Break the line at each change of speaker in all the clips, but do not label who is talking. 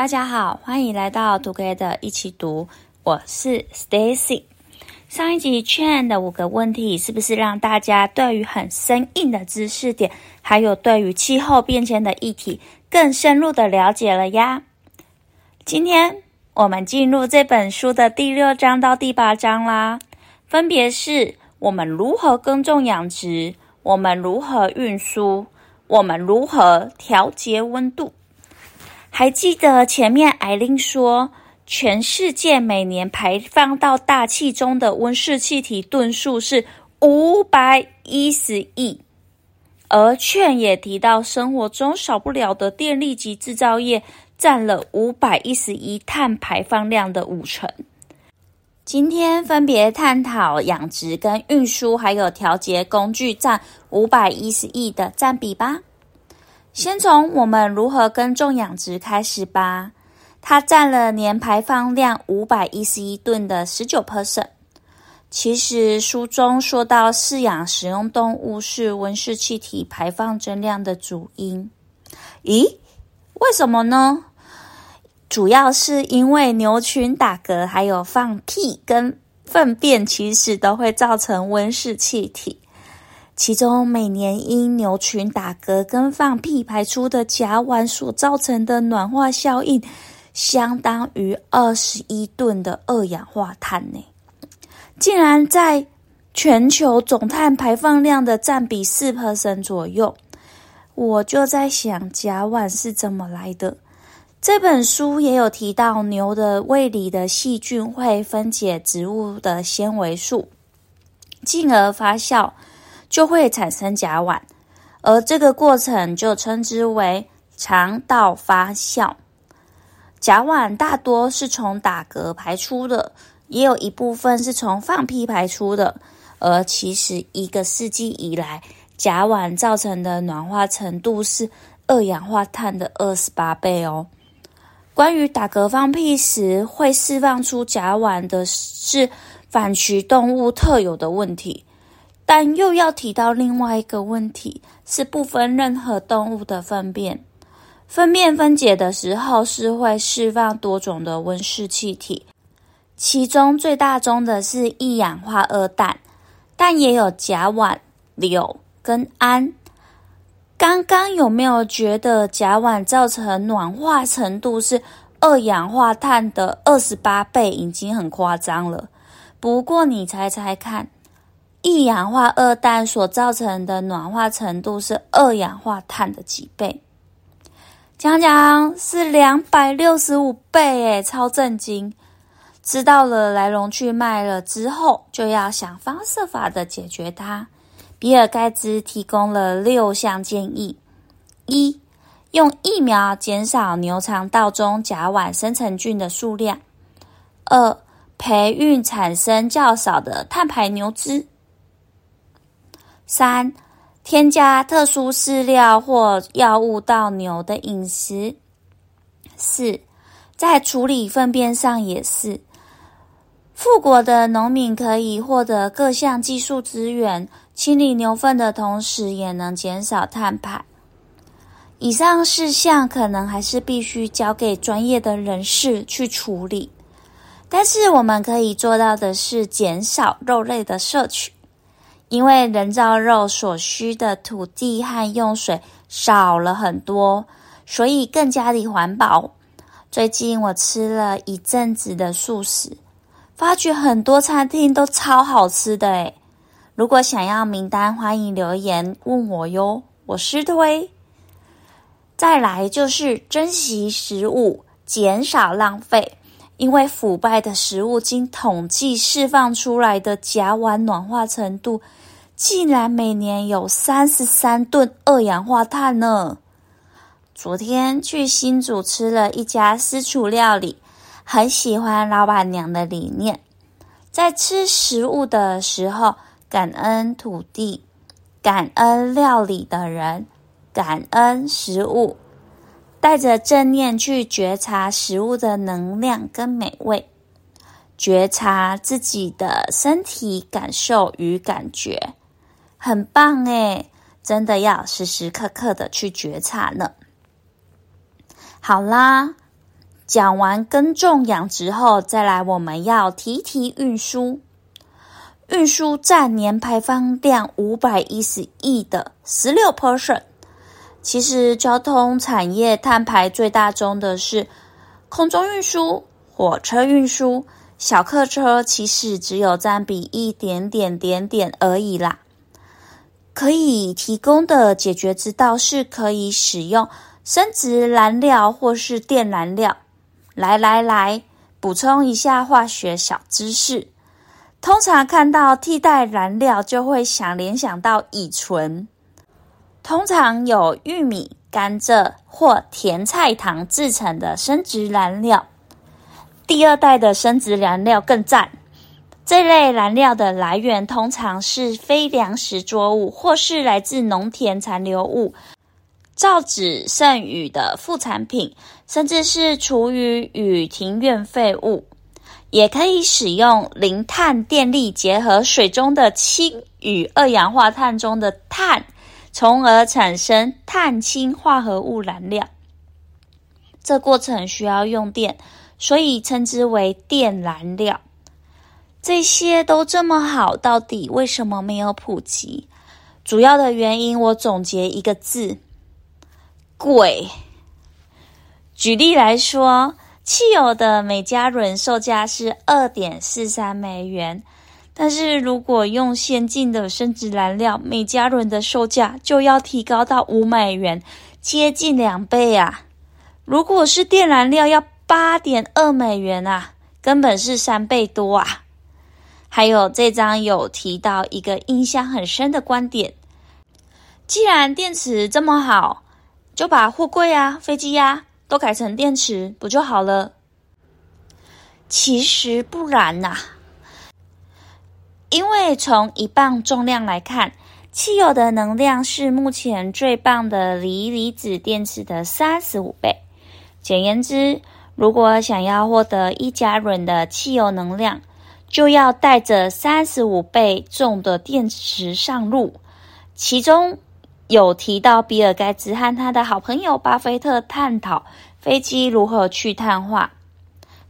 大家好，欢迎来到 Together 一起读，我是 Stacy。上一集 Chain 的五个问题，是不是让大家对于很生硬的知识点，还有对于气候变迁的议题，更深入的了解了呀？今天我们进入这本书的第六章到第八章啦，分别是我们如何耕种养殖，我们如何运输，我们如何调节温度。还记得前面艾琳说，全世界每年排放到大气中的温室气体吨数是五百一十亿，而券也提到，生活中少不了的电力及制造业占了五百一十亿碳排放量的五成。今天分别探讨养殖跟运输，还有调节工具占五百一十亿的占比吧。先从我们如何耕种养殖开始吧。它占了年排放量五百一十一吨的十九 percent。其实书中说到，饲养食用动物是温室气体排放增量的主因。咦？为什么呢？主要是因为牛群打嗝，还有放屁跟粪便，其实都会造成温室气体。其中每年因牛群打嗝跟放屁排出的甲烷所造成的暖化效应。相当于二十一吨的二氧化碳呢，竟然在全球总碳排放量的占比四 percent 左右。我就在想，甲烷是怎么来的？这本书也有提到，牛的胃里的细菌会分解植物的纤维素，进而发酵，就会产生甲烷，而这个过程就称之为肠道发酵。甲烷大多是从打嗝排出的，也有一部分是从放屁排出的。而其实一个世纪以来，甲烷造成的暖化程度是二氧化碳的二十八倍哦。关于打嗝放屁时会释放出甲烷的是反刍动物特有的问题，但又要提到另外一个问题，是不分任何动物的粪便。粪便分解的时候是会释放多种的温室气体，其中最大宗的是一氧化二氮，但也有甲烷、硫跟氨。刚刚有没有觉得甲烷造成暖化程度是二氧化碳的二十八倍，已经很夸张了？不过你猜猜看，一氧化二氮所造成的暖化程度是二氧化碳的几倍？讲讲是两百六十五倍诶，超震惊！知道了来龙去脉了之后，就要想方设法的解决它。比尔盖茨提供了六项建议：一、用疫苗减少牛肠道中甲烷生成菌的数量；二、培育产生较少的碳排牛只；三、添加特殊饲料或药物到牛的饮食。四，在处理粪便上也是。富国的农民可以获得各项技术资源，清理牛粪的同时，也能减少碳排。以上事项可能还是必须交给专业的人士去处理，但是我们可以做到的是减少肉类的摄取。因为人造肉所需的土地和用水少了很多，所以更加的环保。最近我吃了一阵子的素食，发觉很多餐厅都超好吃的诶。如果想要名单，欢迎留言问我哟，我是推。再来就是珍惜食物，减少浪费。因为腐败的食物经统计释放出来的甲烷暖化程度，竟然每年有三十三吨二氧化碳呢！昨天去新竹吃了一家私厨料理，很喜欢老板娘的理念，在吃食物的时候，感恩土地，感恩料理的人，感恩食物。带着正念去觉察食物的能量跟美味，觉察自己的身体感受与感觉，很棒诶，真的要时时刻刻的去觉察呢。好啦，讲完耕种养殖后，再来我们要提提运输。运输占年排放量五百一十亿的十六 percent。其实交通产业碳排最大宗的是空中运输、火车运输，小客车其实只有占比一点点点点而已啦。可以提供的解决之道是可以使用生质燃料或是电燃料。来来来，补充一下化学小知识。通常看到替代燃料，就会想联想到乙醇。通常有玉米、甘蔗或甜菜糖制成的生质燃料。第二代的生质燃料更赞。这类燃料的来源通常是非粮食作物，或是来自农田残留物、造纸剩余的副产品，甚至是厨余与庭院废物。也可以使用零碳电力，结合水中的氢与二氧化碳中的碳，从而产生碳氢化合物燃料。这过程需要用电，所以称之为电燃料。这些都这么好，到底为什么没有普及？主要的原因，我总结一个字：贵。举例来说，汽油的每加仑售价是二点四三美元，但是如果用先进的生质燃料，每加仑的售价就要提高到五美元，接近两倍啊！如果是电燃料，要八点二美元啊，根本是三倍多啊！还有这张有提到一个印象很深的观点：既然电池这么好，就把货柜啊、飞机呀都改成电池不就好了？其实不然呐，因为从一磅重量来看，汽油的能量是目前最棒的锂离子电池的三十五倍。简言之，如果想要获得一加仑的汽油能量，就要带着三十五倍重的电池上路，其中有提到比尔盖茨和他的好朋友巴菲特探讨飞机如何去碳化。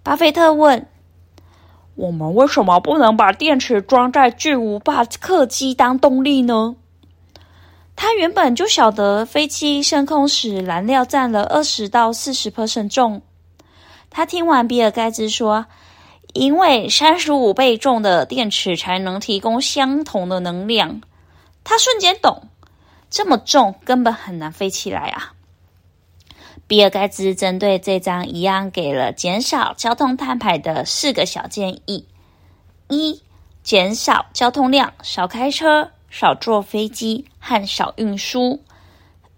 巴菲特问：“我们为什么不能把电池装在巨无霸客机当动力呢？”他原本就晓得飞机升空时燃料占了二十到四十 percent 重。他听完比尔盖茨说。因为三十五倍重的电池才能提供相同的能量，他瞬间懂，这么重根本很难飞起来啊！比尔盖茨针对这张一样给了减少交通碳排的四个小建议：一、减少交通量，少开车，少坐飞机和少运输；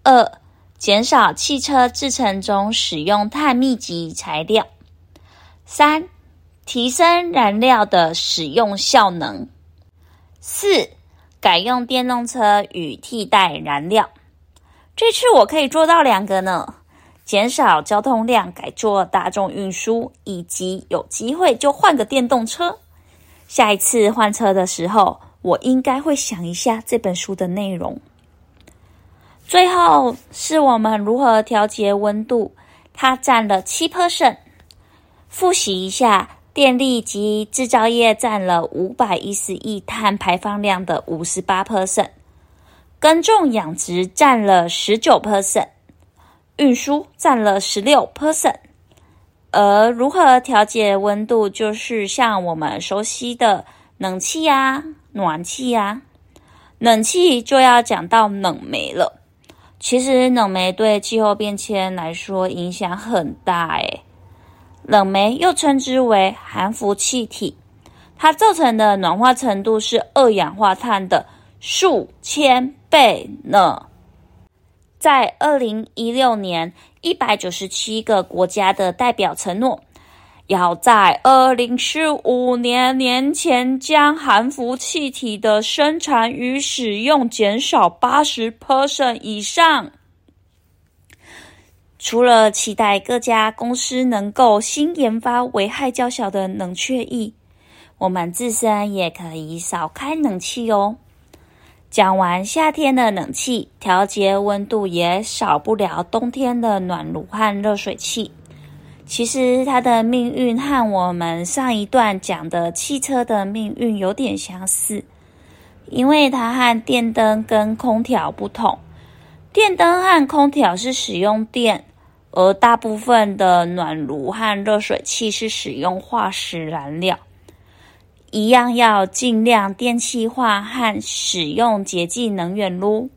二、减少汽车制程中使用碳密集材料；三、提升燃料的使用效能。四、改用电动车与替代燃料。这次我可以做到两个呢：减少交通量，改坐大众运输，以及有机会就换个电动车。下一次换车的时候，我应该会想一下这本书的内容。最后是我们如何调节温度，它占了七 percent。复习一下。电力及制造业占了五百一十亿碳排放量的五十八 percent，耕种养殖占了十九 percent，运输占了十六 percent。而如何调节温度，就是像我们熟悉的冷气呀、暖气呀。冷气就要讲到冷媒了。其实冷媒对气候变迁来说影响很大，诶。冷媒又称之为含氟气体，它造成的暖化程度是二氧化碳的数千倍呢。在二零一六年，一百九十七个国家的代表承诺，要在二零四五年年前将含氟气体的生产与使用减少八十 percent 以上。除了期待各家公司能够新研发危害较小的冷却液，我们自身也可以少开冷气哦。讲完夏天的冷气，调节温度也少不了冬天的暖炉和热水器。其实它的命运和我们上一段讲的汽车的命运有点相似，因为它和电灯跟空调不同。电灯和空调是使用电，而大部分的暖炉和热水器是使用化石燃料。一样要尽量电气化和使用洁净能源喽。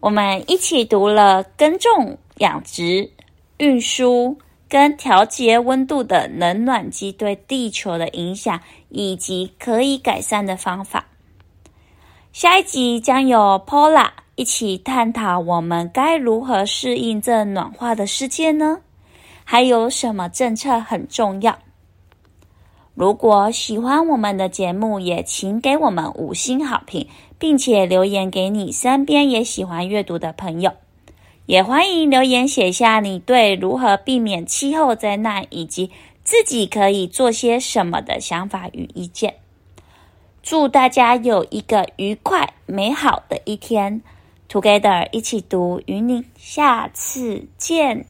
我们一起读了耕种、养殖、运输跟调节温度的冷暖机对地球的影响，以及可以改善的方法。下一集将由 Paula 一起探讨我们该如何适应这暖化的世界呢？还有什么政策很重要？如果喜欢我们的节目，也请给我们五星好评，并且留言给你身边也喜欢阅读的朋友。也欢迎留言写下你对如何避免气候灾难以及自己可以做些什么的想法与意见。祝大家有一个愉快美好的一天！Together 一起读，与你下次见。